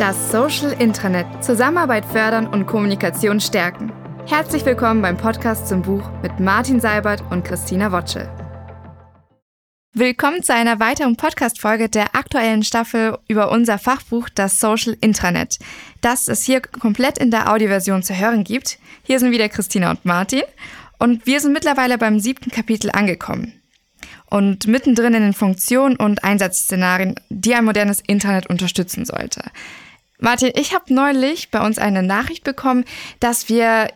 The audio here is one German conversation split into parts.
Das Social Intranet. Zusammenarbeit fördern und Kommunikation stärken. Herzlich willkommen beim Podcast zum Buch mit Martin Seibert und Christina Wotschel. Willkommen zu einer weiteren Podcast-Folge der aktuellen Staffel über unser Fachbuch Das Social Intranet, das es hier komplett in der Audioversion zu hören gibt. Hier sind wieder Christina und Martin und wir sind mittlerweile beim siebten Kapitel angekommen und mittendrin in den Funktionen und Einsatzszenarien, die ein modernes Internet unterstützen sollte. Martin, ich habe neulich bei uns eine Nachricht bekommen, dass wir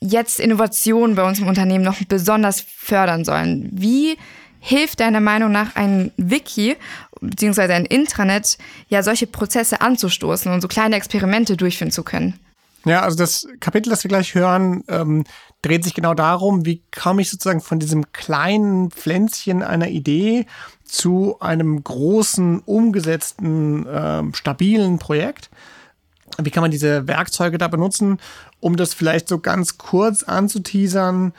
jetzt Innovationen bei uns im Unternehmen noch besonders fördern sollen. Wie hilft deiner Meinung nach ein Wiki bzw. ein Intranet, ja solche Prozesse anzustoßen und so kleine Experimente durchführen zu können? Ja, also das Kapitel, das wir gleich hören, ähm, dreht sich genau darum, wie komme ich sozusagen von diesem kleinen Pflänzchen einer Idee zu einem großen, umgesetzten, äh, stabilen Projekt. Wie kann man diese Werkzeuge da benutzen, um das vielleicht so ganz kurz anzuteasern?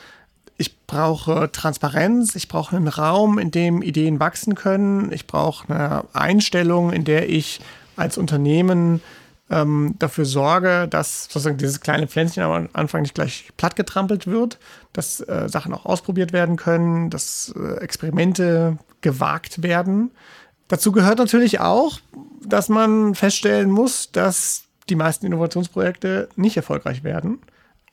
Ich brauche Transparenz, ich brauche einen Raum, in dem Ideen wachsen können, ich brauche eine Einstellung, in der ich als Unternehmen ähm, dafür sorge, dass sozusagen dieses kleine Pflänzchen am Anfang nicht gleich plattgetrampelt wird, dass äh, Sachen auch ausprobiert werden können, dass äh, Experimente gewagt werden. Dazu gehört natürlich auch, dass man feststellen muss, dass die meisten Innovationsprojekte nicht erfolgreich werden.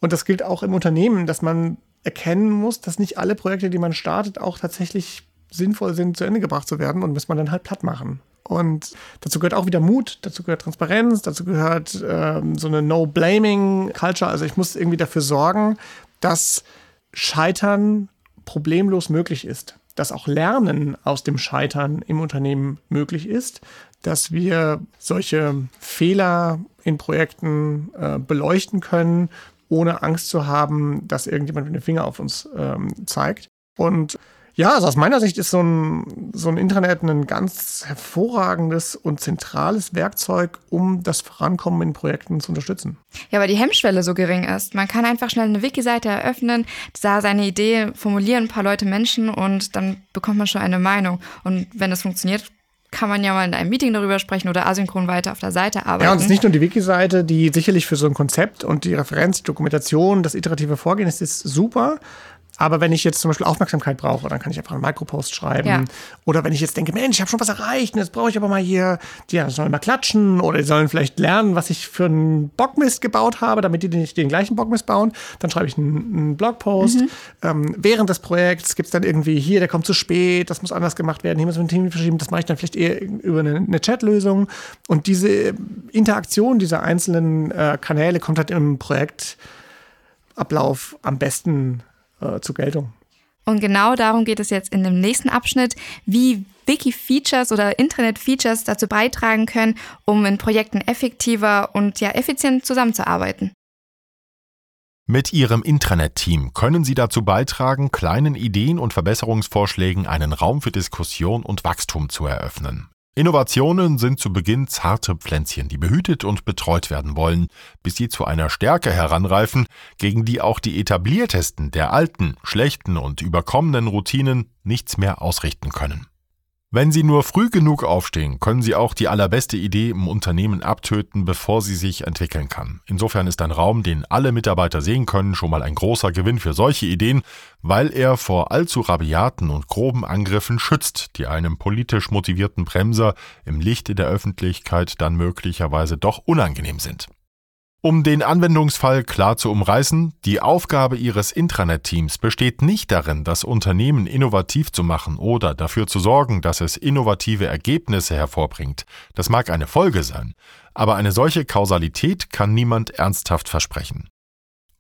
Und das gilt auch im Unternehmen, dass man erkennen muss, dass nicht alle Projekte, die man startet, auch tatsächlich sinnvoll sind, zu Ende gebracht zu werden und muss man dann halt platt machen. Und dazu gehört auch wieder Mut, dazu gehört Transparenz, dazu gehört ähm, so eine No-Blaming-Culture. Also ich muss irgendwie dafür sorgen, dass Scheitern problemlos möglich ist. Dass auch Lernen aus dem Scheitern im Unternehmen möglich ist. Dass wir solche Fehler in Projekten äh, beleuchten können, ohne Angst zu haben, dass irgendjemand mit dem Finger auf uns ähm, zeigt. Und ja, also aus meiner Sicht ist so ein, so ein Intranet ein ganz hervorragendes und zentrales Werkzeug, um das Vorankommen in Projekten zu unterstützen. Ja, weil die Hemmschwelle so gering ist. Man kann einfach schnell eine Wiki-Seite eröffnen, da seine Idee formulieren, ein paar Leute Menschen und dann bekommt man schon eine Meinung. Und wenn das funktioniert, kann man ja mal in einem Meeting darüber sprechen oder asynchron weiter auf der Seite arbeiten. Ja, und es ist nicht nur die Wiki-Seite, die sicherlich für so ein Konzept und die Referenz, die Dokumentation, das iterative Vorgehen ist, ist super. Aber wenn ich jetzt zum Beispiel Aufmerksamkeit brauche, dann kann ich einfach einen Micropost schreiben. Ja. Oder wenn ich jetzt denke, Mensch, ich habe schon was erreicht und jetzt brauche ich aber mal hier, die sollen mal klatschen oder die sollen vielleicht lernen, was ich für einen Bockmist gebaut habe, damit die nicht den gleichen Bockmist bauen, dann schreibe ich einen, einen Blogpost. Mhm. Ähm, während des Projekts gibt es dann irgendwie hier, der kommt zu spät, das muss anders gemacht werden, hier muss man ein Team verschieben, das mache ich dann vielleicht eher über eine, eine Chatlösung. Und diese Interaktion dieser einzelnen äh, Kanäle kommt halt im Projektablauf am besten äh, zur Geltung. Und genau darum geht es jetzt in dem nächsten Abschnitt, wie Wiki-Features oder Internet-Features dazu beitragen können, um in Projekten effektiver und ja effizient zusammenzuarbeiten. Mit Ihrem Intranet-Team können Sie dazu beitragen, kleinen Ideen und Verbesserungsvorschlägen einen Raum für Diskussion und Wachstum zu eröffnen. Innovationen sind zu Beginn zarte Pflänzchen, die behütet und betreut werden wollen, bis sie zu einer Stärke heranreifen, gegen die auch die etabliertesten der alten, schlechten und überkommenen Routinen nichts mehr ausrichten können. Wenn Sie nur früh genug aufstehen, können Sie auch die allerbeste Idee im Unternehmen abtöten, bevor sie sich entwickeln kann. Insofern ist ein Raum, den alle Mitarbeiter sehen können, schon mal ein großer Gewinn für solche Ideen, weil er vor allzu rabiaten und groben Angriffen schützt, die einem politisch motivierten Bremser im Lichte der Öffentlichkeit dann möglicherweise doch unangenehm sind. Um den Anwendungsfall klar zu umreißen, die Aufgabe Ihres Intranet-Teams besteht nicht darin, das Unternehmen innovativ zu machen oder dafür zu sorgen, dass es innovative Ergebnisse hervorbringt. Das mag eine Folge sein, aber eine solche Kausalität kann niemand ernsthaft versprechen.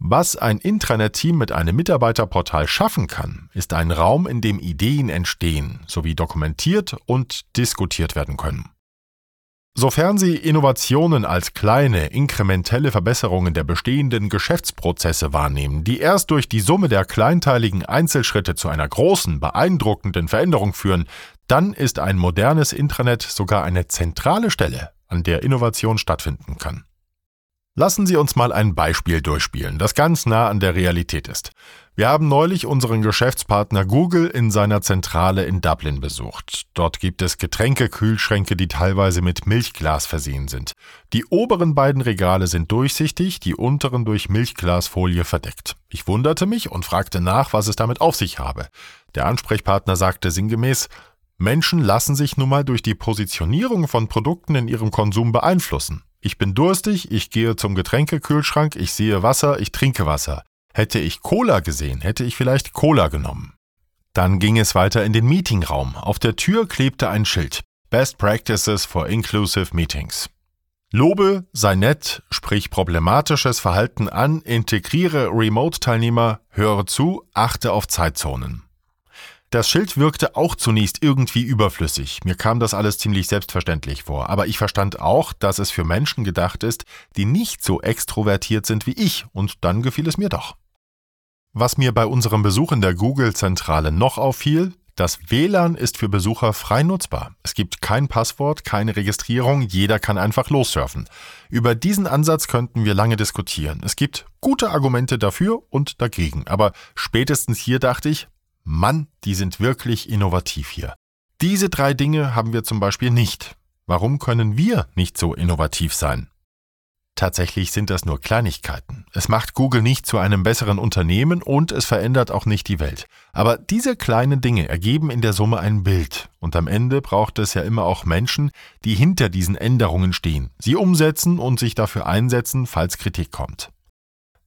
Was ein Intranet-Team mit einem Mitarbeiterportal schaffen kann, ist ein Raum, in dem Ideen entstehen, sowie dokumentiert und diskutiert werden können. Sofern Sie Innovationen als kleine, inkrementelle Verbesserungen der bestehenden Geschäftsprozesse wahrnehmen, die erst durch die Summe der kleinteiligen Einzelschritte zu einer großen, beeindruckenden Veränderung führen, dann ist ein modernes Intranet sogar eine zentrale Stelle, an der Innovation stattfinden kann. Lassen Sie uns mal ein Beispiel durchspielen, das ganz nah an der Realität ist. Wir haben neulich unseren Geschäftspartner Google in seiner Zentrale in Dublin besucht. Dort gibt es Getränkekühlschränke, die teilweise mit Milchglas versehen sind. Die oberen beiden Regale sind durchsichtig, die unteren durch Milchglasfolie verdeckt. Ich wunderte mich und fragte nach, was es damit auf sich habe. Der Ansprechpartner sagte sinngemäß, Menschen lassen sich nun mal durch die Positionierung von Produkten in ihrem Konsum beeinflussen. Ich bin durstig, ich gehe zum Getränkekühlschrank, ich sehe Wasser, ich trinke Wasser. Hätte ich Cola gesehen, hätte ich vielleicht Cola genommen. Dann ging es weiter in den Meetingraum. Auf der Tür klebte ein Schild. Best Practices for Inclusive Meetings. Lobe, sei nett, sprich problematisches Verhalten an, integriere Remote-Teilnehmer, höre zu, achte auf Zeitzonen. Das Schild wirkte auch zunächst irgendwie überflüssig. Mir kam das alles ziemlich selbstverständlich vor. Aber ich verstand auch, dass es für Menschen gedacht ist, die nicht so extrovertiert sind wie ich. Und dann gefiel es mir doch. Was mir bei unserem Besuch in der Google-Zentrale noch auffiel, das WLAN ist für Besucher frei nutzbar. Es gibt kein Passwort, keine Registrierung, jeder kann einfach lossurfen. Über diesen Ansatz könnten wir lange diskutieren. Es gibt gute Argumente dafür und dagegen, aber spätestens hier dachte ich, Mann, die sind wirklich innovativ hier. Diese drei Dinge haben wir zum Beispiel nicht. Warum können wir nicht so innovativ sein? Tatsächlich sind das nur Kleinigkeiten. Es macht Google nicht zu einem besseren Unternehmen und es verändert auch nicht die Welt. Aber diese kleinen Dinge ergeben in der Summe ein Bild. Und am Ende braucht es ja immer auch Menschen, die hinter diesen Änderungen stehen, sie umsetzen und sich dafür einsetzen, falls Kritik kommt.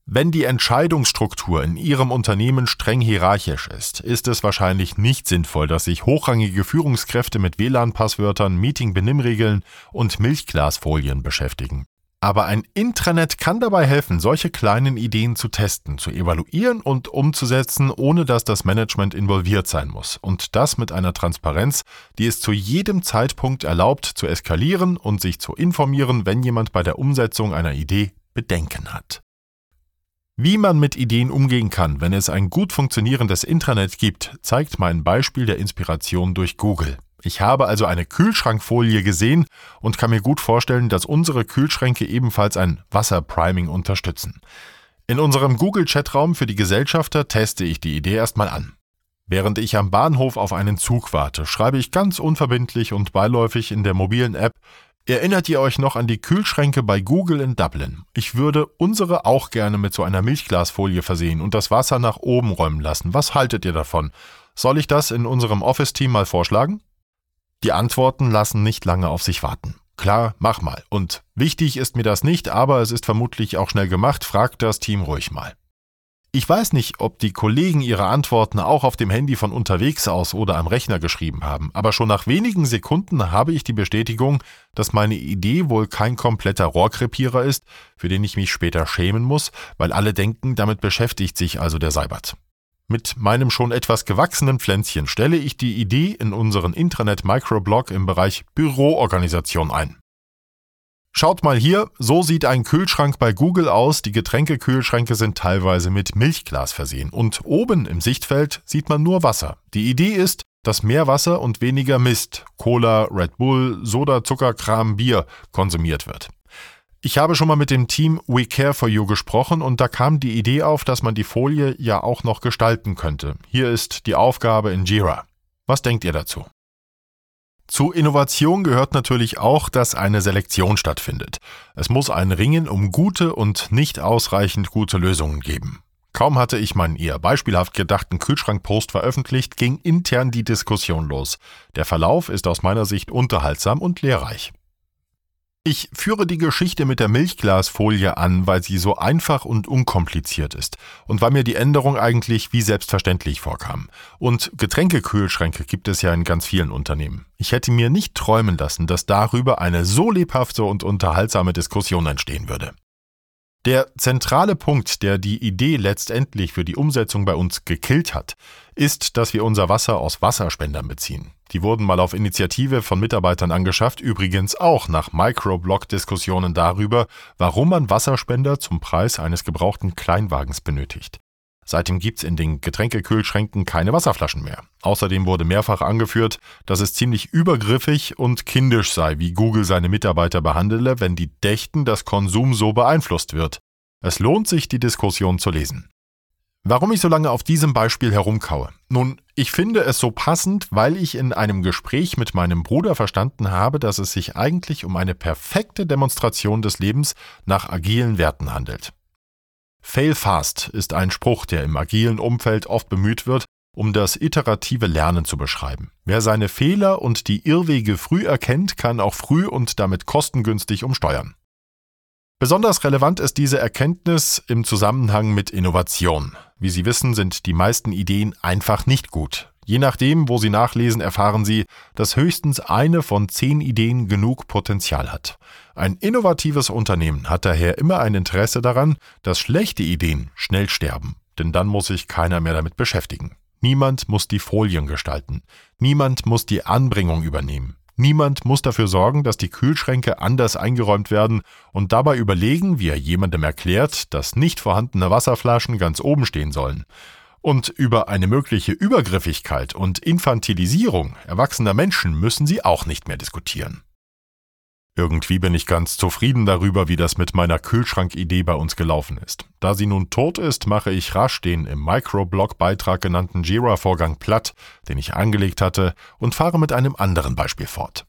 Wenn die Entscheidungsstruktur in Ihrem Unternehmen streng hierarchisch ist, ist es wahrscheinlich nicht sinnvoll, dass sich hochrangige Führungskräfte mit WLAN-Passwörtern, Meeting-Benimmregeln und Milchglasfolien beschäftigen. Aber ein Intranet kann dabei helfen, solche kleinen Ideen zu testen, zu evaluieren und umzusetzen, ohne dass das Management involviert sein muss. Und das mit einer Transparenz, die es zu jedem Zeitpunkt erlaubt, zu eskalieren und sich zu informieren, wenn jemand bei der Umsetzung einer Idee Bedenken hat. Wie man mit Ideen umgehen kann, wenn es ein gut funktionierendes Intranet gibt, zeigt mein Beispiel der Inspiration durch Google. Ich habe also eine Kühlschrankfolie gesehen und kann mir gut vorstellen, dass unsere Kühlschränke ebenfalls ein Wasserpriming unterstützen. In unserem Google-Chatraum für die Gesellschafter teste ich die Idee erstmal an. Während ich am Bahnhof auf einen Zug warte, schreibe ich ganz unverbindlich und beiläufig in der mobilen App Erinnert ihr euch noch an die Kühlschränke bei Google in Dublin? Ich würde unsere auch gerne mit so einer Milchglasfolie versehen und das Wasser nach oben räumen lassen. Was haltet ihr davon? Soll ich das in unserem Office-Team mal vorschlagen? Die Antworten lassen nicht lange auf sich warten. Klar, mach mal. Und wichtig ist mir das nicht, aber es ist vermutlich auch schnell gemacht. Fragt das Team ruhig mal. Ich weiß nicht, ob die Kollegen ihre Antworten auch auf dem Handy von unterwegs aus oder am Rechner geschrieben haben, aber schon nach wenigen Sekunden habe ich die Bestätigung, dass meine Idee wohl kein kompletter Rohrkrepierer ist, für den ich mich später schämen muss, weil alle denken, damit beschäftigt sich also der Seibert. Mit meinem schon etwas gewachsenen Pflänzchen stelle ich die Idee in unseren Intranet-Microblog im Bereich Büroorganisation ein. Schaut mal hier, so sieht ein Kühlschrank bei Google aus. Die Getränkekühlschränke sind teilweise mit Milchglas versehen und oben im Sichtfeld sieht man nur Wasser. Die Idee ist, dass mehr Wasser und weniger Mist, Cola, Red Bull, Soda, Zucker, Kram, Bier konsumiert wird. Ich habe schon mal mit dem Team We Care for You gesprochen und da kam die Idee auf, dass man die Folie ja auch noch gestalten könnte. Hier ist die Aufgabe in Jira. Was denkt ihr dazu? Zu Innovation gehört natürlich auch, dass eine Selektion stattfindet. Es muss ein Ringen um gute und nicht ausreichend gute Lösungen geben. Kaum hatte ich meinen eher beispielhaft gedachten Kühlschrankpost veröffentlicht, ging intern die Diskussion los. Der Verlauf ist aus meiner Sicht unterhaltsam und lehrreich. Ich führe die Geschichte mit der Milchglasfolie an, weil sie so einfach und unkompliziert ist und weil mir die Änderung eigentlich wie selbstverständlich vorkam. Und Getränkekühlschränke gibt es ja in ganz vielen Unternehmen. Ich hätte mir nicht träumen lassen, dass darüber eine so lebhafte und unterhaltsame Diskussion entstehen würde. Der zentrale Punkt, der die Idee letztendlich für die Umsetzung bei uns gekillt hat, ist, dass wir unser Wasser aus Wasserspendern beziehen. Die wurden mal auf Initiative von Mitarbeitern angeschafft, übrigens auch nach Microblog-Diskussionen darüber, warum man Wasserspender zum Preis eines gebrauchten Kleinwagens benötigt. Seitdem gibt's in den Getränkekühlschränken keine Wasserflaschen mehr. Außerdem wurde mehrfach angeführt, dass es ziemlich übergriffig und kindisch sei, wie Google seine Mitarbeiter behandele, wenn die dächten, dass Konsum so beeinflusst wird. Es lohnt sich, die Diskussion zu lesen. Warum ich so lange auf diesem Beispiel herumkaue? Nun, ich finde es so passend, weil ich in einem Gespräch mit meinem Bruder verstanden habe, dass es sich eigentlich um eine perfekte Demonstration des Lebens nach agilen Werten handelt. Fail fast ist ein Spruch, der im agilen Umfeld oft bemüht wird, um das iterative Lernen zu beschreiben. Wer seine Fehler und die Irrwege früh erkennt, kann auch früh und damit kostengünstig umsteuern. Besonders relevant ist diese Erkenntnis im Zusammenhang mit Innovation. Wie Sie wissen, sind die meisten Ideen einfach nicht gut. Je nachdem, wo Sie nachlesen, erfahren Sie, dass höchstens eine von zehn Ideen genug Potenzial hat. Ein innovatives Unternehmen hat daher immer ein Interesse daran, dass schlechte Ideen schnell sterben, denn dann muss sich keiner mehr damit beschäftigen. Niemand muss die Folien gestalten. Niemand muss die Anbringung übernehmen. Niemand muss dafür sorgen, dass die Kühlschränke anders eingeräumt werden und dabei überlegen, wie er jemandem erklärt, dass nicht vorhandene Wasserflaschen ganz oben stehen sollen. Und über eine mögliche Übergriffigkeit und Infantilisierung erwachsener Menschen müssen sie auch nicht mehr diskutieren. Irgendwie bin ich ganz zufrieden darüber, wie das mit meiner Kühlschrankidee bei uns gelaufen ist. Da sie nun tot ist, mache ich rasch den im Microblog-Beitrag genannten Jira-Vorgang platt, den ich angelegt hatte, und fahre mit einem anderen Beispiel fort.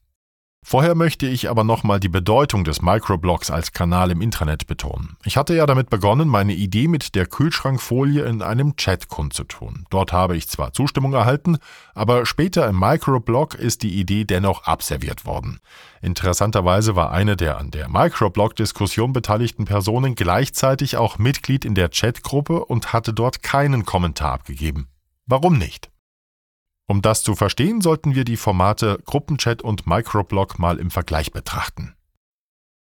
Vorher möchte ich aber nochmal die Bedeutung des Microblogs als Kanal im Intranet betonen. Ich hatte ja damit begonnen, meine Idee mit der Kühlschrankfolie in einem Chat kundzutun. Dort habe ich zwar Zustimmung erhalten, aber später im Microblog ist die Idee dennoch abserviert worden. Interessanterweise war eine der an der Microblog-Diskussion beteiligten Personen gleichzeitig auch Mitglied in der Chatgruppe und hatte dort keinen Kommentar abgegeben. Warum nicht? Um das zu verstehen, sollten wir die Formate Gruppenchat und Microblog mal im Vergleich betrachten.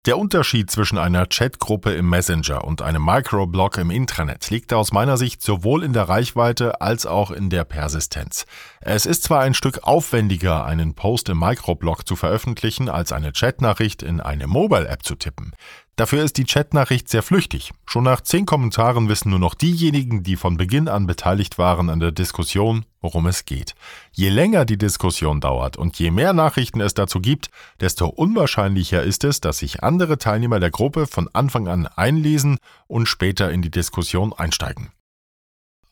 Der Unterschied zwischen einer Chatgruppe im Messenger und einem Microblog im Intranet liegt aus meiner Sicht sowohl in der Reichweite als auch in der Persistenz. Es ist zwar ein Stück aufwendiger, einen Post im Microblog zu veröffentlichen, als eine Chatnachricht in eine Mobile-App zu tippen. Dafür ist die Chatnachricht sehr flüchtig. Schon nach zehn Kommentaren wissen nur noch diejenigen, die von Beginn an beteiligt waren an der Diskussion, worum es geht. Je länger die Diskussion dauert und je mehr Nachrichten es dazu gibt, desto unwahrscheinlicher ist es, dass sich andere Teilnehmer der Gruppe von Anfang an einlesen und später in die Diskussion einsteigen.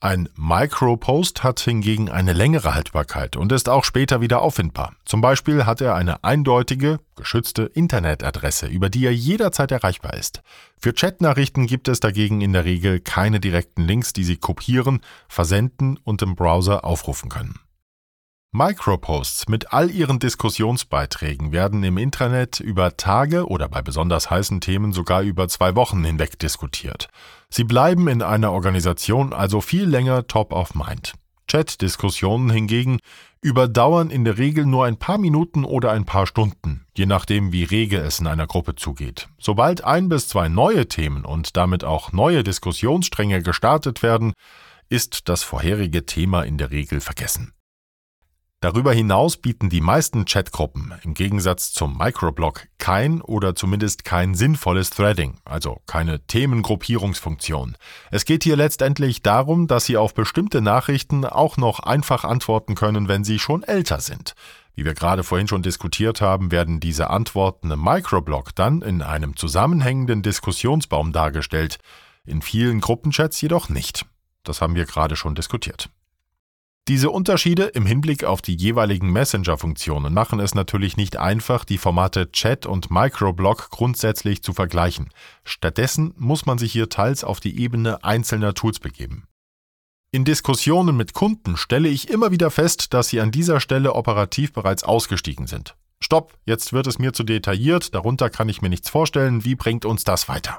Ein Micropost hat hingegen eine längere Haltbarkeit und ist auch später wieder auffindbar. Zum Beispiel hat er eine eindeutige, geschützte Internetadresse, über die er jederzeit erreichbar ist. Für Chatnachrichten gibt es dagegen in der Regel keine direkten Links, die Sie kopieren, versenden und im Browser aufrufen können. Microposts mit all ihren Diskussionsbeiträgen werden im Intranet über Tage oder bei besonders heißen Themen sogar über zwei Wochen hinweg diskutiert. Sie bleiben in einer Organisation also viel länger top of mind. Chat-Diskussionen hingegen überdauern in der Regel nur ein paar Minuten oder ein paar Stunden, je nachdem wie rege es in einer Gruppe zugeht. Sobald ein bis zwei neue Themen und damit auch neue Diskussionsstränge gestartet werden, ist das vorherige Thema in der Regel vergessen. Darüber hinaus bieten die meisten Chatgruppen im Gegensatz zum Microblog kein oder zumindest kein sinnvolles Threading, also keine Themengruppierungsfunktion. Es geht hier letztendlich darum, dass Sie auf bestimmte Nachrichten auch noch einfach antworten können, wenn sie schon älter sind. Wie wir gerade vorhin schon diskutiert haben, werden diese Antworten im Microblog dann in einem zusammenhängenden Diskussionsbaum dargestellt, in vielen Gruppenchats jedoch nicht. Das haben wir gerade schon diskutiert. Diese Unterschiede im Hinblick auf die jeweiligen Messenger-Funktionen machen es natürlich nicht einfach, die Formate Chat und Microblog grundsätzlich zu vergleichen. Stattdessen muss man sich hier teils auf die Ebene einzelner Tools begeben. In Diskussionen mit Kunden stelle ich immer wieder fest, dass sie an dieser Stelle operativ bereits ausgestiegen sind. Stopp, jetzt wird es mir zu detailliert, darunter kann ich mir nichts vorstellen, wie bringt uns das weiter?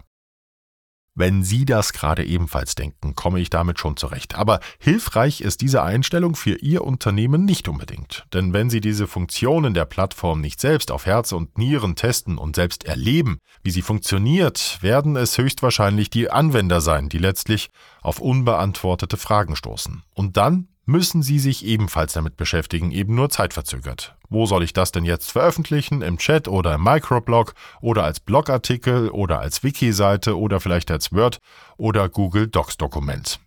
Wenn Sie das gerade ebenfalls denken, komme ich damit schon zurecht. Aber hilfreich ist diese Einstellung für Ihr Unternehmen nicht unbedingt. Denn wenn Sie diese Funktionen der Plattform nicht selbst auf Herz und Nieren testen und selbst erleben, wie sie funktioniert, werden es höchstwahrscheinlich die Anwender sein, die letztlich auf unbeantwortete Fragen stoßen. Und dann müssen Sie sich ebenfalls damit beschäftigen, eben nur zeitverzögert. Wo soll ich das denn jetzt veröffentlichen? Im Chat oder im Microblog oder als Blogartikel oder als Wiki-Seite oder vielleicht als Word oder Google Docs Dokument?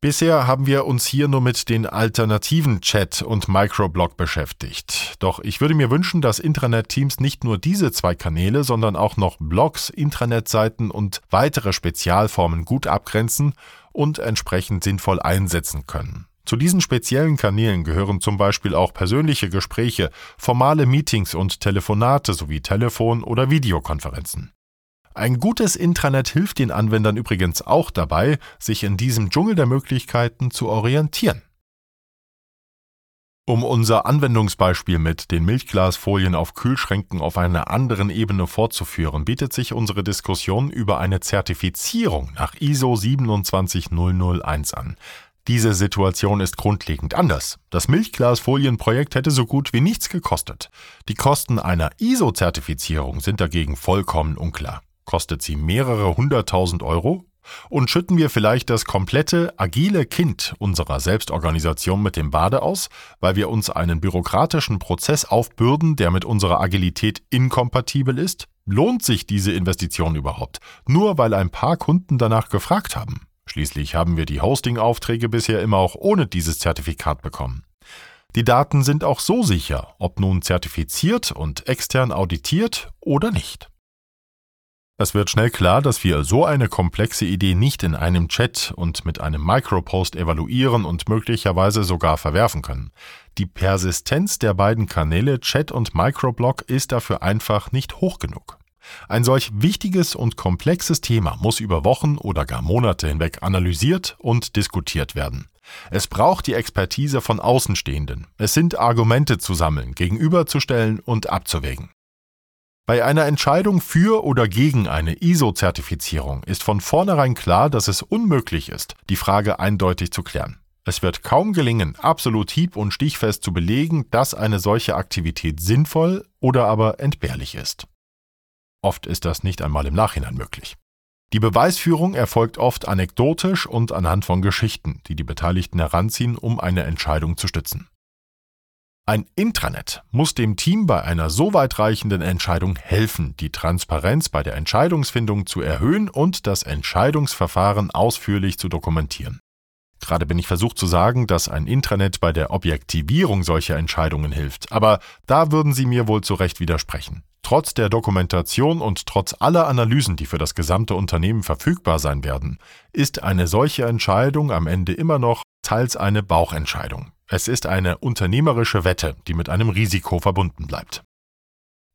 Bisher haben wir uns hier nur mit den alternativen Chat- und Microblog beschäftigt. Doch ich würde mir wünschen, dass Intranet-Teams nicht nur diese zwei Kanäle, sondern auch noch Blogs, Intranetseiten und weitere Spezialformen gut abgrenzen und entsprechend sinnvoll einsetzen können. Zu diesen speziellen Kanälen gehören zum Beispiel auch persönliche Gespräche, formale Meetings und Telefonate sowie Telefon- oder Videokonferenzen. Ein gutes Intranet hilft den Anwendern übrigens auch dabei, sich in diesem Dschungel der Möglichkeiten zu orientieren. Um unser Anwendungsbeispiel mit den Milchglasfolien auf Kühlschränken auf einer anderen Ebene fortzuführen, bietet sich unsere Diskussion über eine Zertifizierung nach ISO 27001 an. Diese Situation ist grundlegend anders. Das Milchglasfolienprojekt hätte so gut wie nichts gekostet. Die Kosten einer ISO-Zertifizierung sind dagegen vollkommen unklar. Kostet sie mehrere hunderttausend Euro? Und schütten wir vielleicht das komplette agile Kind unserer Selbstorganisation mit dem Bade aus, weil wir uns einen bürokratischen Prozess aufbürden, der mit unserer Agilität inkompatibel ist? Lohnt sich diese Investition überhaupt? Nur weil ein paar Kunden danach gefragt haben. Schließlich haben wir die Hosting-Aufträge bisher immer auch ohne dieses Zertifikat bekommen. Die Daten sind auch so sicher, ob nun zertifiziert und extern auditiert oder nicht. Es wird schnell klar, dass wir so eine komplexe Idee nicht in einem Chat und mit einem Micropost evaluieren und möglicherweise sogar verwerfen können. Die Persistenz der beiden Kanäle Chat und Microblog ist dafür einfach nicht hoch genug. Ein solch wichtiges und komplexes Thema muss über Wochen oder gar Monate hinweg analysiert und diskutiert werden. Es braucht die Expertise von Außenstehenden. Es sind Argumente zu sammeln, gegenüberzustellen und abzuwägen. Bei einer Entscheidung für oder gegen eine ISO-Zertifizierung ist von vornherein klar, dass es unmöglich ist, die Frage eindeutig zu klären. Es wird kaum gelingen, absolut hieb- und stichfest zu belegen, dass eine solche Aktivität sinnvoll oder aber entbehrlich ist. Oft ist das nicht einmal im Nachhinein möglich. Die Beweisführung erfolgt oft anekdotisch und anhand von Geschichten, die die Beteiligten heranziehen, um eine Entscheidung zu stützen. Ein Intranet muss dem Team bei einer so weitreichenden Entscheidung helfen, die Transparenz bei der Entscheidungsfindung zu erhöhen und das Entscheidungsverfahren ausführlich zu dokumentieren. Gerade bin ich versucht zu sagen, dass ein Intranet bei der Objektivierung solcher Entscheidungen hilft, aber da würden Sie mir wohl zu Recht widersprechen. Trotz der Dokumentation und trotz aller Analysen, die für das gesamte Unternehmen verfügbar sein werden, ist eine solche Entscheidung am Ende immer noch teils eine Bauchentscheidung. Es ist eine unternehmerische Wette, die mit einem Risiko verbunden bleibt.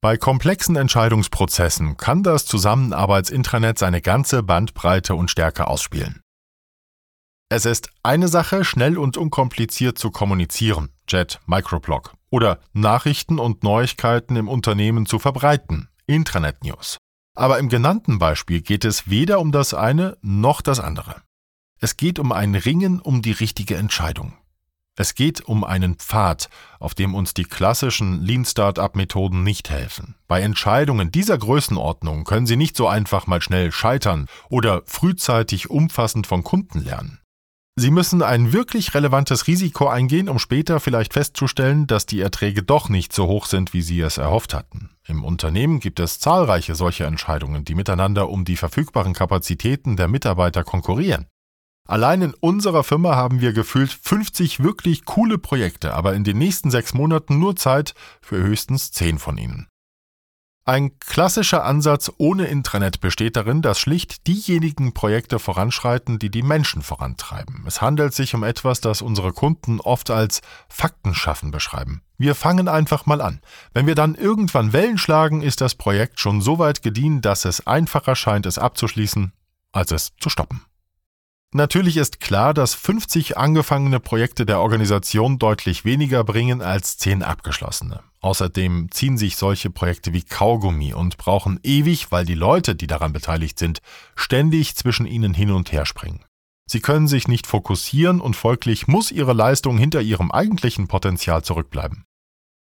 Bei komplexen Entscheidungsprozessen kann das Zusammenarbeitsintranet seine ganze Bandbreite und Stärke ausspielen. Es ist eine Sache, schnell und unkompliziert zu kommunizieren, Jet, Microblog, oder Nachrichten und Neuigkeiten im Unternehmen zu verbreiten, Intranet News. Aber im genannten Beispiel geht es weder um das eine noch das andere. Es geht um ein Ringen um die richtige Entscheidung. Es geht um einen Pfad, auf dem uns die klassischen Lean Startup Methoden nicht helfen. Bei Entscheidungen dieser Größenordnung können Sie nicht so einfach mal schnell scheitern oder frühzeitig umfassend von Kunden lernen. Sie müssen ein wirklich relevantes Risiko eingehen, um später vielleicht festzustellen, dass die Erträge doch nicht so hoch sind, wie Sie es erhofft hatten. Im Unternehmen gibt es zahlreiche solche Entscheidungen, die miteinander um die verfügbaren Kapazitäten der Mitarbeiter konkurrieren. Allein in unserer Firma haben wir gefühlt 50 wirklich coole Projekte, aber in den nächsten sechs Monaten nur Zeit für höchstens zehn von ihnen. Ein klassischer Ansatz ohne Intranet besteht darin, dass schlicht diejenigen Projekte voranschreiten, die die Menschen vorantreiben. Es handelt sich um etwas, das unsere Kunden oft als Faktenschaffen beschreiben. Wir fangen einfach mal an. Wenn wir dann irgendwann Wellen schlagen, ist das Projekt schon so weit gediehen, dass es einfacher scheint, es abzuschließen, als es zu stoppen. Natürlich ist klar, dass 50 angefangene Projekte der Organisation deutlich weniger bringen als 10 abgeschlossene. Außerdem ziehen sich solche Projekte wie Kaugummi und brauchen ewig, weil die Leute, die daran beteiligt sind, ständig zwischen ihnen hin und her springen. Sie können sich nicht fokussieren und folglich muss ihre Leistung hinter ihrem eigentlichen Potenzial zurückbleiben.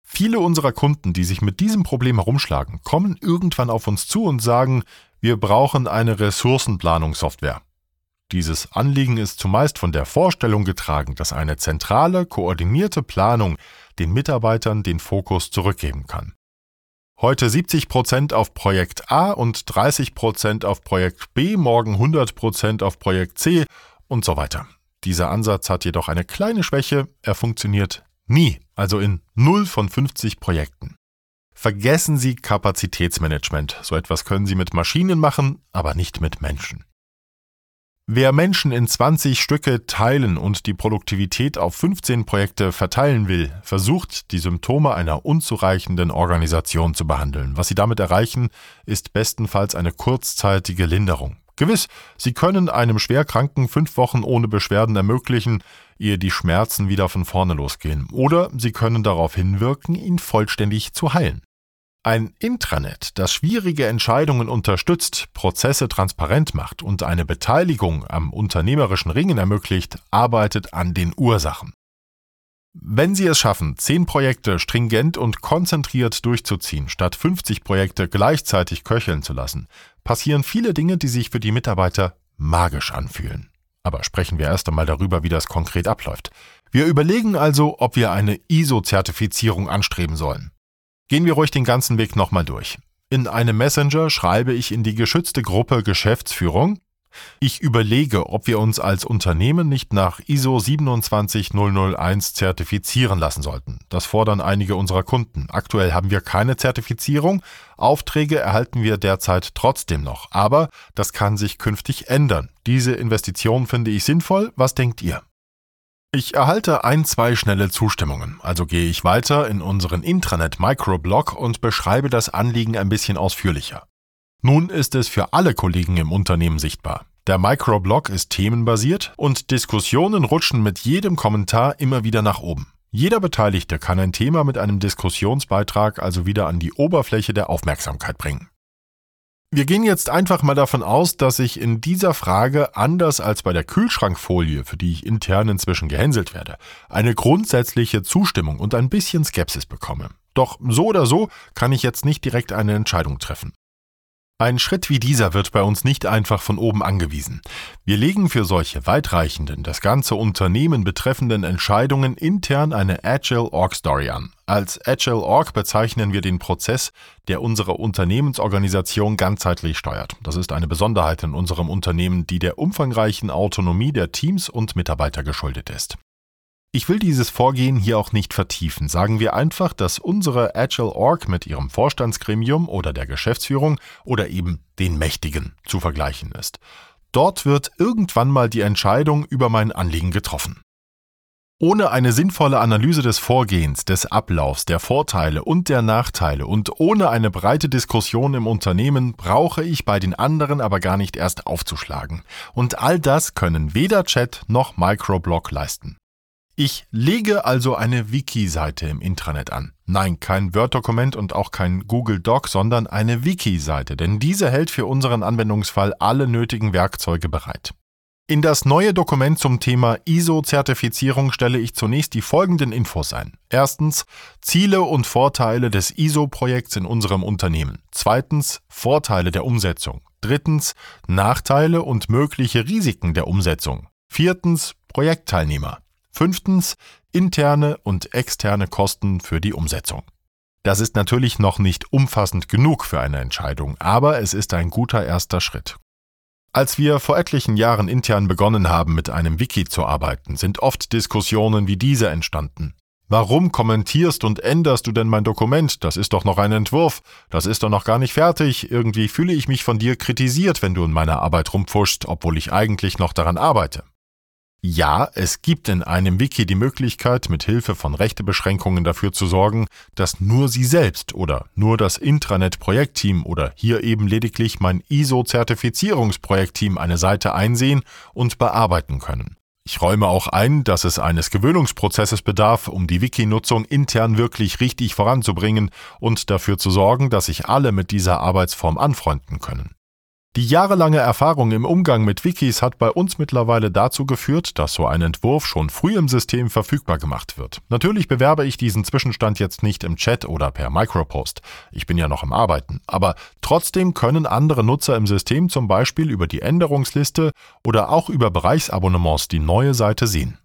Viele unserer Kunden, die sich mit diesem Problem herumschlagen, kommen irgendwann auf uns zu und sagen, wir brauchen eine Ressourcenplanungssoftware. Dieses Anliegen ist zumeist von der Vorstellung getragen, dass eine zentrale, koordinierte Planung den Mitarbeitern den Fokus zurückgeben kann. Heute 70 Prozent auf Projekt A und 30 Prozent auf Projekt B, morgen 100 Prozent auf Projekt C und so weiter. Dieser Ansatz hat jedoch eine kleine Schwäche, er funktioniert nie, also in 0 von 50 Projekten. Vergessen Sie Kapazitätsmanagement, so etwas können Sie mit Maschinen machen, aber nicht mit Menschen. Wer Menschen in 20 Stücke teilen und die Produktivität auf 15 Projekte verteilen will, versucht, die Symptome einer unzureichenden Organisation zu behandeln. Was sie damit erreichen, ist bestenfalls eine kurzzeitige Linderung. Gewiss, sie können einem Schwerkranken fünf Wochen ohne Beschwerden ermöglichen, ehe die Schmerzen wieder von vorne losgehen. Oder sie können darauf hinwirken, ihn vollständig zu heilen. Ein Intranet, das schwierige Entscheidungen unterstützt, Prozesse transparent macht und eine Beteiligung am unternehmerischen Ringen ermöglicht, arbeitet an den Ursachen. Wenn Sie es schaffen, 10 Projekte stringent und konzentriert durchzuziehen, statt 50 Projekte gleichzeitig köcheln zu lassen, passieren viele Dinge, die sich für die Mitarbeiter magisch anfühlen. Aber sprechen wir erst einmal darüber, wie das konkret abläuft. Wir überlegen also, ob wir eine ISO-Zertifizierung anstreben sollen. Gehen wir ruhig den ganzen Weg nochmal durch. In einem Messenger schreibe ich in die geschützte Gruppe Geschäftsführung. Ich überlege, ob wir uns als Unternehmen nicht nach ISO 27001 zertifizieren lassen sollten. Das fordern einige unserer Kunden. Aktuell haben wir keine Zertifizierung. Aufträge erhalten wir derzeit trotzdem noch. Aber das kann sich künftig ändern. Diese Investition finde ich sinnvoll. Was denkt ihr? Ich erhalte ein, zwei schnelle Zustimmungen, also gehe ich weiter in unseren Intranet-Microblog und beschreibe das Anliegen ein bisschen ausführlicher. Nun ist es für alle Kollegen im Unternehmen sichtbar. Der Microblog ist themenbasiert und Diskussionen rutschen mit jedem Kommentar immer wieder nach oben. Jeder Beteiligte kann ein Thema mit einem Diskussionsbeitrag also wieder an die Oberfläche der Aufmerksamkeit bringen. Wir gehen jetzt einfach mal davon aus, dass ich in dieser Frage, anders als bei der Kühlschrankfolie, für die ich intern inzwischen gehänselt werde, eine grundsätzliche Zustimmung und ein bisschen Skepsis bekomme. Doch so oder so kann ich jetzt nicht direkt eine Entscheidung treffen. Ein Schritt wie dieser wird bei uns nicht einfach von oben angewiesen. Wir legen für solche weitreichenden, das ganze Unternehmen betreffenden Entscheidungen intern eine Agile Org Story an. Als Agile Org bezeichnen wir den Prozess, der unsere Unternehmensorganisation ganzheitlich steuert. Das ist eine Besonderheit in unserem Unternehmen, die der umfangreichen Autonomie der Teams und Mitarbeiter geschuldet ist. Ich will dieses Vorgehen hier auch nicht vertiefen. Sagen wir einfach, dass unsere Agile Org mit ihrem Vorstandsgremium oder der Geschäftsführung oder eben den Mächtigen zu vergleichen ist. Dort wird irgendwann mal die Entscheidung über mein Anliegen getroffen. Ohne eine sinnvolle Analyse des Vorgehens, des Ablaufs, der Vorteile und der Nachteile und ohne eine breite Diskussion im Unternehmen brauche ich bei den anderen aber gar nicht erst aufzuschlagen. Und all das können weder Chat noch Microblog leisten. Ich lege also eine Wiki-Seite im Intranet an. Nein, kein Word-Dokument und auch kein Google Doc, sondern eine Wiki-Seite, denn diese hält für unseren Anwendungsfall alle nötigen Werkzeuge bereit. In das neue Dokument zum Thema ISO-Zertifizierung stelle ich zunächst die folgenden Infos ein. Erstens Ziele und Vorteile des ISO-Projekts in unserem Unternehmen. Zweitens Vorteile der Umsetzung. Drittens Nachteile und mögliche Risiken der Umsetzung. Viertens Projektteilnehmer. Fünftens interne und externe Kosten für die Umsetzung. Das ist natürlich noch nicht umfassend genug für eine Entscheidung, aber es ist ein guter erster Schritt. Als wir vor etlichen Jahren intern begonnen haben, mit einem Wiki zu arbeiten, sind oft Diskussionen wie diese entstanden. Warum kommentierst und änderst du denn mein Dokument? Das ist doch noch ein Entwurf. Das ist doch noch gar nicht fertig. Irgendwie fühle ich mich von dir kritisiert, wenn du in meiner Arbeit rumpfuschst, obwohl ich eigentlich noch daran arbeite. Ja, es gibt in einem Wiki die Möglichkeit, mit Hilfe von Rechtebeschränkungen dafür zu sorgen, dass nur Sie selbst oder nur das Intranet-Projektteam oder hier eben lediglich mein ISO-Zertifizierungsprojektteam eine Seite einsehen und bearbeiten können. Ich räume auch ein, dass es eines Gewöhnungsprozesses bedarf, um die Wiki-Nutzung intern wirklich richtig voranzubringen und dafür zu sorgen, dass sich alle mit dieser Arbeitsform anfreunden können. Die jahrelange Erfahrung im Umgang mit Wikis hat bei uns mittlerweile dazu geführt, dass so ein Entwurf schon früh im System verfügbar gemacht wird. Natürlich bewerbe ich diesen Zwischenstand jetzt nicht im Chat oder per Micropost. Ich bin ja noch am Arbeiten. Aber trotzdem können andere Nutzer im System zum Beispiel über die Änderungsliste oder auch über Bereichsabonnements die neue Seite sehen.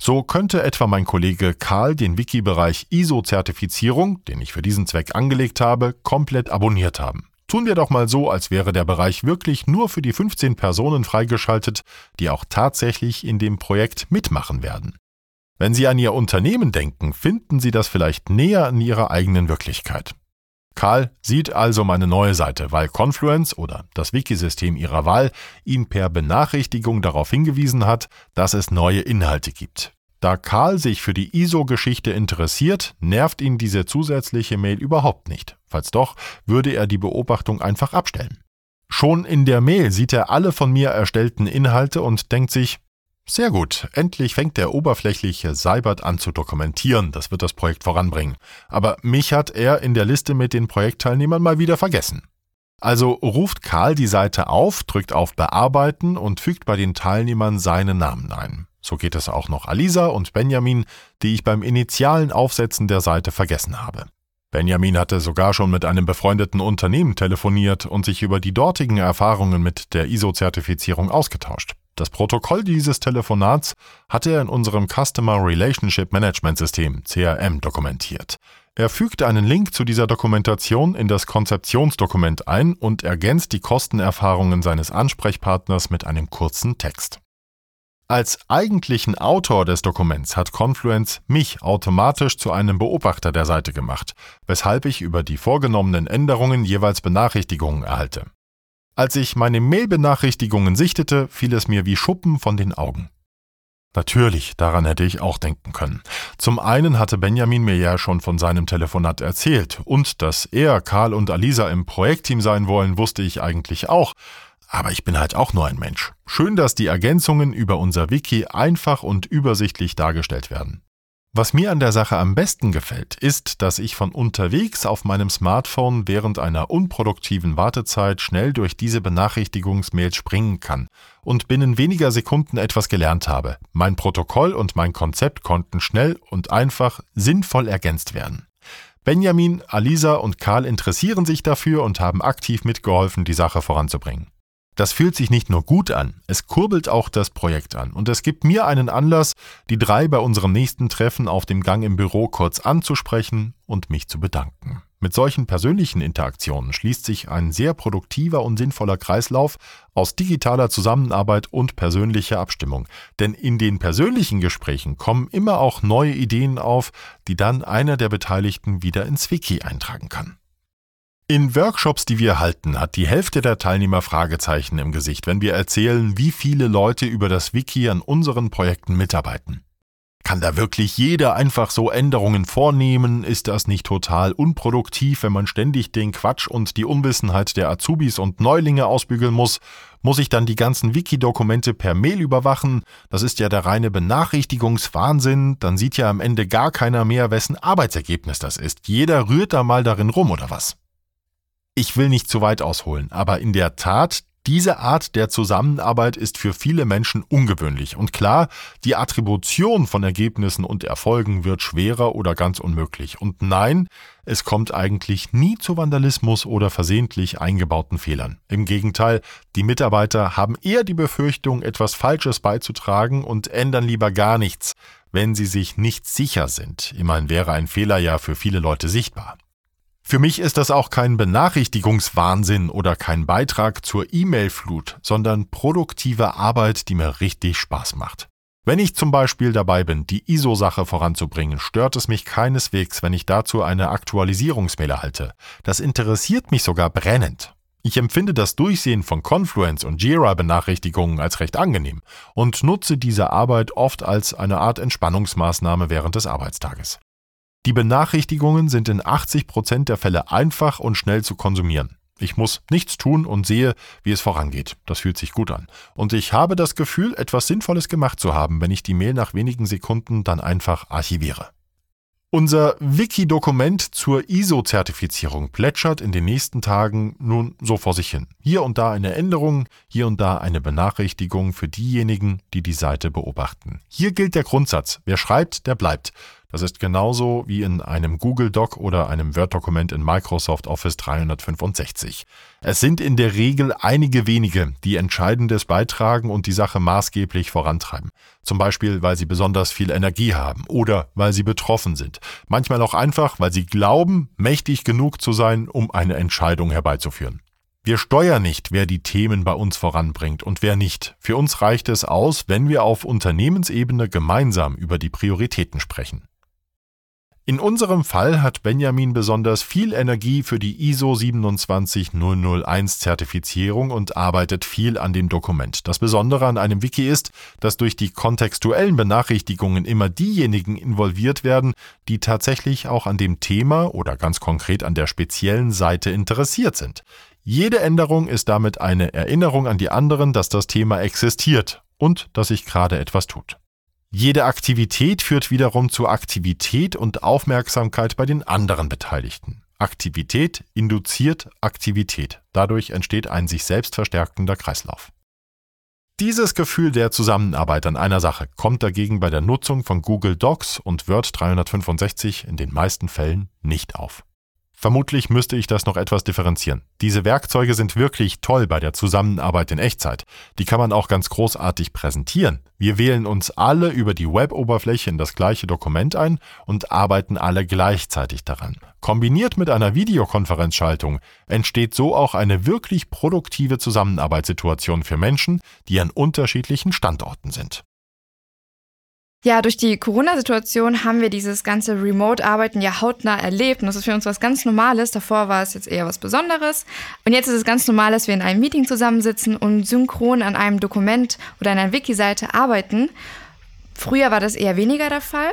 So könnte etwa mein Kollege Karl den Wiki-Bereich ISO-Zertifizierung, den ich für diesen Zweck angelegt habe, komplett abonniert haben. Tun wir doch mal so, als wäre der Bereich wirklich nur für die 15 Personen freigeschaltet, die auch tatsächlich in dem Projekt mitmachen werden. Wenn Sie an Ihr Unternehmen denken, finden Sie das vielleicht näher an Ihrer eigenen Wirklichkeit. Karl sieht also meine neue Seite, weil Confluence oder das Wikisystem Ihrer Wahl ihn per Benachrichtigung darauf hingewiesen hat, dass es neue Inhalte gibt. Da Karl sich für die ISO-Geschichte interessiert, nervt ihn diese zusätzliche Mail überhaupt nicht. Falls doch, würde er die Beobachtung einfach abstellen. Schon in der Mail sieht er alle von mir erstellten Inhalte und denkt sich, sehr gut, endlich fängt der oberflächliche Seibert an zu dokumentieren, das wird das Projekt voranbringen. Aber mich hat er in der Liste mit den Projektteilnehmern mal wieder vergessen. Also ruft Karl die Seite auf, drückt auf Bearbeiten und fügt bei den Teilnehmern seine Namen ein. So geht es auch noch Alisa und Benjamin, die ich beim initialen Aufsetzen der Seite vergessen habe. Benjamin hatte sogar schon mit einem befreundeten Unternehmen telefoniert und sich über die dortigen Erfahrungen mit der ISO-Zertifizierung ausgetauscht. Das Protokoll dieses Telefonats hatte er in unserem Customer Relationship Management System CRM dokumentiert. Er fügt einen Link zu dieser Dokumentation in das Konzeptionsdokument ein und ergänzt die Kostenerfahrungen seines Ansprechpartners mit einem kurzen Text. Als eigentlichen Autor des Dokuments hat Confluence mich automatisch zu einem Beobachter der Seite gemacht, weshalb ich über die vorgenommenen Änderungen jeweils Benachrichtigungen erhalte. Als ich meine Mail-Benachrichtigungen sichtete, fiel es mir wie Schuppen von den Augen. Natürlich, daran hätte ich auch denken können. Zum einen hatte Benjamin mir ja schon von seinem Telefonat erzählt, und dass er, Karl und Alisa im Projektteam sein wollen, wusste ich eigentlich auch. Aber ich bin halt auch nur ein Mensch. Schön, dass die Ergänzungen über unser Wiki einfach und übersichtlich dargestellt werden. Was mir an der Sache am besten gefällt, ist, dass ich von unterwegs auf meinem Smartphone während einer unproduktiven Wartezeit schnell durch diese Benachrichtigungsmails springen kann und binnen weniger Sekunden etwas gelernt habe. Mein Protokoll und mein Konzept konnten schnell und einfach sinnvoll ergänzt werden. Benjamin, Alisa und Karl interessieren sich dafür und haben aktiv mitgeholfen, die Sache voranzubringen. Das fühlt sich nicht nur gut an, es kurbelt auch das Projekt an und es gibt mir einen Anlass, die drei bei unserem nächsten Treffen auf dem Gang im Büro kurz anzusprechen und mich zu bedanken. Mit solchen persönlichen Interaktionen schließt sich ein sehr produktiver und sinnvoller Kreislauf aus digitaler Zusammenarbeit und persönlicher Abstimmung. Denn in den persönlichen Gesprächen kommen immer auch neue Ideen auf, die dann einer der Beteiligten wieder ins Wiki eintragen kann. In Workshops, die wir halten, hat die Hälfte der Teilnehmer Fragezeichen im Gesicht, wenn wir erzählen, wie viele Leute über das Wiki an unseren Projekten mitarbeiten. Kann da wirklich jeder einfach so Änderungen vornehmen? Ist das nicht total unproduktiv, wenn man ständig den Quatsch und die Unwissenheit der Azubis und Neulinge ausbügeln muss? Muss ich dann die ganzen Wiki-Dokumente per Mail überwachen? Das ist ja der reine Benachrichtigungswahnsinn. Dann sieht ja am Ende gar keiner mehr, wessen Arbeitsergebnis das ist. Jeder rührt da mal darin rum oder was? Ich will nicht zu weit ausholen, aber in der Tat, diese Art der Zusammenarbeit ist für viele Menschen ungewöhnlich. Und klar, die Attribution von Ergebnissen und Erfolgen wird schwerer oder ganz unmöglich. Und nein, es kommt eigentlich nie zu Vandalismus oder versehentlich eingebauten Fehlern. Im Gegenteil, die Mitarbeiter haben eher die Befürchtung, etwas Falsches beizutragen und ändern lieber gar nichts, wenn sie sich nicht sicher sind. Immerhin wäre ein Fehler ja für viele Leute sichtbar. Für mich ist das auch kein Benachrichtigungswahnsinn oder kein Beitrag zur E-Mail-Flut, sondern produktive Arbeit, die mir richtig Spaß macht. Wenn ich zum Beispiel dabei bin, die ISO-Sache voranzubringen, stört es mich keineswegs, wenn ich dazu eine Aktualisierungsmail erhalte. Das interessiert mich sogar brennend. Ich empfinde das Durchsehen von Confluence und Jira-Benachrichtigungen als recht angenehm und nutze diese Arbeit oft als eine Art Entspannungsmaßnahme während des Arbeitstages. Die Benachrichtigungen sind in 80 Prozent der Fälle einfach und schnell zu konsumieren. Ich muss nichts tun und sehe, wie es vorangeht. Das fühlt sich gut an. Und ich habe das Gefühl, etwas Sinnvolles gemacht zu haben, wenn ich die Mail nach wenigen Sekunden dann einfach archiviere. Unser Wiki-Dokument zur ISO-Zertifizierung plätschert in den nächsten Tagen nun so vor sich hin. Hier und da eine Änderung, hier und da eine Benachrichtigung für diejenigen, die die Seite beobachten. Hier gilt der Grundsatz, wer schreibt, der bleibt. Das ist genauso wie in einem Google Doc oder einem Word-Dokument in Microsoft Office 365. Es sind in der Regel einige wenige, die Entscheidendes beitragen und die Sache maßgeblich vorantreiben. Zum Beispiel, weil sie besonders viel Energie haben oder weil sie betroffen sind. Manchmal auch einfach, weil sie glauben, mächtig genug zu sein, um eine Entscheidung herbeizuführen. Wir steuern nicht, wer die Themen bei uns voranbringt und wer nicht. Für uns reicht es aus, wenn wir auf Unternehmensebene gemeinsam über die Prioritäten sprechen. In unserem Fall hat Benjamin besonders viel Energie für die ISO 27001 Zertifizierung und arbeitet viel an dem Dokument. Das Besondere an einem Wiki ist, dass durch die kontextuellen Benachrichtigungen immer diejenigen involviert werden, die tatsächlich auch an dem Thema oder ganz konkret an der speziellen Seite interessiert sind. Jede Änderung ist damit eine Erinnerung an die anderen, dass das Thema existiert und dass sich gerade etwas tut. Jede Aktivität führt wiederum zu Aktivität und Aufmerksamkeit bei den anderen Beteiligten. Aktivität induziert Aktivität. Dadurch entsteht ein sich selbst verstärkender Kreislauf. Dieses Gefühl der Zusammenarbeit an einer Sache kommt dagegen bei der Nutzung von Google Docs und Word 365 in den meisten Fällen nicht auf. Vermutlich müsste ich das noch etwas differenzieren. Diese Werkzeuge sind wirklich toll bei der Zusammenarbeit in Echtzeit. Die kann man auch ganz großartig präsentieren. Wir wählen uns alle über die Web-Oberfläche in das gleiche Dokument ein und arbeiten alle gleichzeitig daran. Kombiniert mit einer Videokonferenzschaltung entsteht so auch eine wirklich produktive Zusammenarbeitssituation für Menschen, die an unterschiedlichen Standorten sind. Ja, durch die Corona-Situation haben wir dieses ganze Remote-Arbeiten ja hautnah erlebt. Und das ist für uns was ganz Normales. Davor war es jetzt eher was Besonderes. Und jetzt ist es ganz normal, dass wir in einem Meeting zusammensitzen und synchron an einem Dokument oder an einer Wiki-Seite arbeiten. Früher war das eher weniger der Fall.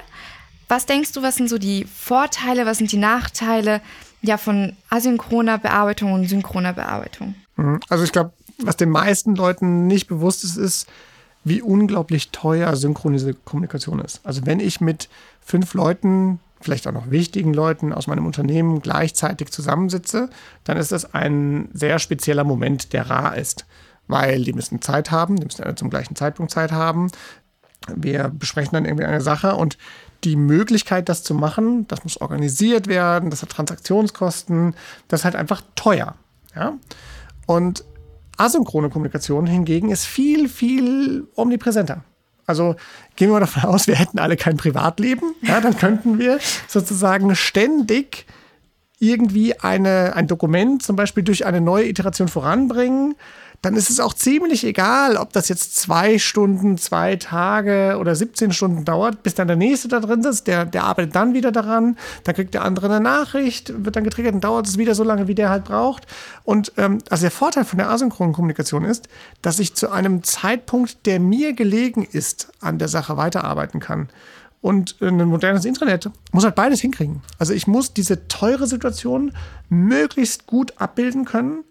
Was denkst du, was sind so die Vorteile, was sind die Nachteile ja, von asynchroner Bearbeitung und synchroner Bearbeitung? Mhm. Also ich glaube, was den meisten Leuten nicht bewusst ist, ist, wie unglaublich teuer synchronisierte Kommunikation ist. Also wenn ich mit fünf Leuten, vielleicht auch noch wichtigen Leuten aus meinem Unternehmen gleichzeitig zusammensitze, dann ist das ein sehr spezieller Moment, der rar ist. Weil die müssen Zeit haben, die müssen alle zum gleichen Zeitpunkt Zeit haben. Wir besprechen dann irgendwie eine Sache und die Möglichkeit, das zu machen, das muss organisiert werden, das hat Transaktionskosten, das ist halt einfach teuer. Ja? Und Asynchrone Kommunikation hingegen ist viel, viel omnipräsenter. Also gehen wir davon aus, wir hätten alle kein Privatleben, ja, dann könnten wir sozusagen ständig irgendwie eine, ein Dokument zum Beispiel durch eine neue Iteration voranbringen dann ist es auch ziemlich egal, ob das jetzt zwei Stunden, zwei Tage oder 17 Stunden dauert, bis dann der nächste da drin ist. Der, der arbeitet dann wieder daran, dann kriegt der andere eine Nachricht, wird dann getriggert und dauert es wieder so lange, wie der halt braucht. Und ähm, also der Vorteil von der asynchronen Kommunikation ist, dass ich zu einem Zeitpunkt, der mir gelegen ist, an der Sache weiterarbeiten kann. Und ein modernes Intranet muss halt beides hinkriegen. Also ich muss diese teure Situation möglichst gut abbilden können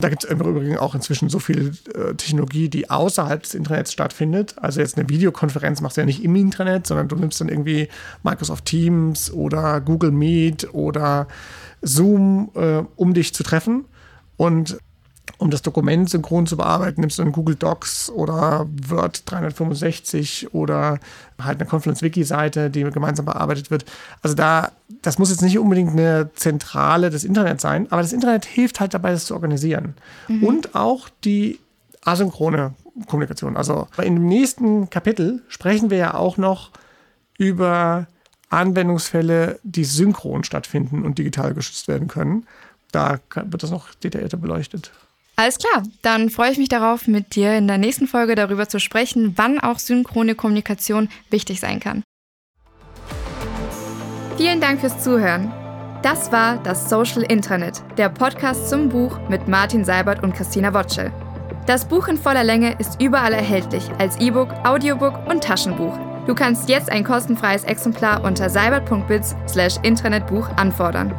da gibt es im Übrigen auch inzwischen so viel äh, Technologie, die außerhalb des Internets stattfindet. Also jetzt eine Videokonferenz machst du ja nicht im Internet, sondern du nimmst dann irgendwie Microsoft Teams oder Google Meet oder Zoom, äh, um dich zu treffen. Und um das Dokument synchron zu bearbeiten, nimmst du dann Google Docs oder Word 365 oder halt eine Confluence-Wiki-Seite, die gemeinsam bearbeitet wird. Also da, das muss jetzt nicht unbedingt eine Zentrale des Internets sein, aber das Internet hilft halt dabei, das zu organisieren. Mhm. Und auch die asynchrone Kommunikation. Also in dem nächsten Kapitel sprechen wir ja auch noch über Anwendungsfälle, die synchron stattfinden und digital geschützt werden können. Da wird das noch detaillierter beleuchtet. Alles klar, dann freue ich mich darauf, mit dir in der nächsten Folge darüber zu sprechen, wann auch synchrone Kommunikation wichtig sein kann. Vielen Dank fürs Zuhören. Das war das Social Intranet, der Podcast zum Buch mit Martin Seibert und Christina Wotschel. Das Buch in voller Länge ist überall erhältlich als E-Book, Audiobook und Taschenbuch. Du kannst jetzt ein kostenfreies Exemplar unter seibert.biz/intranetbuch anfordern.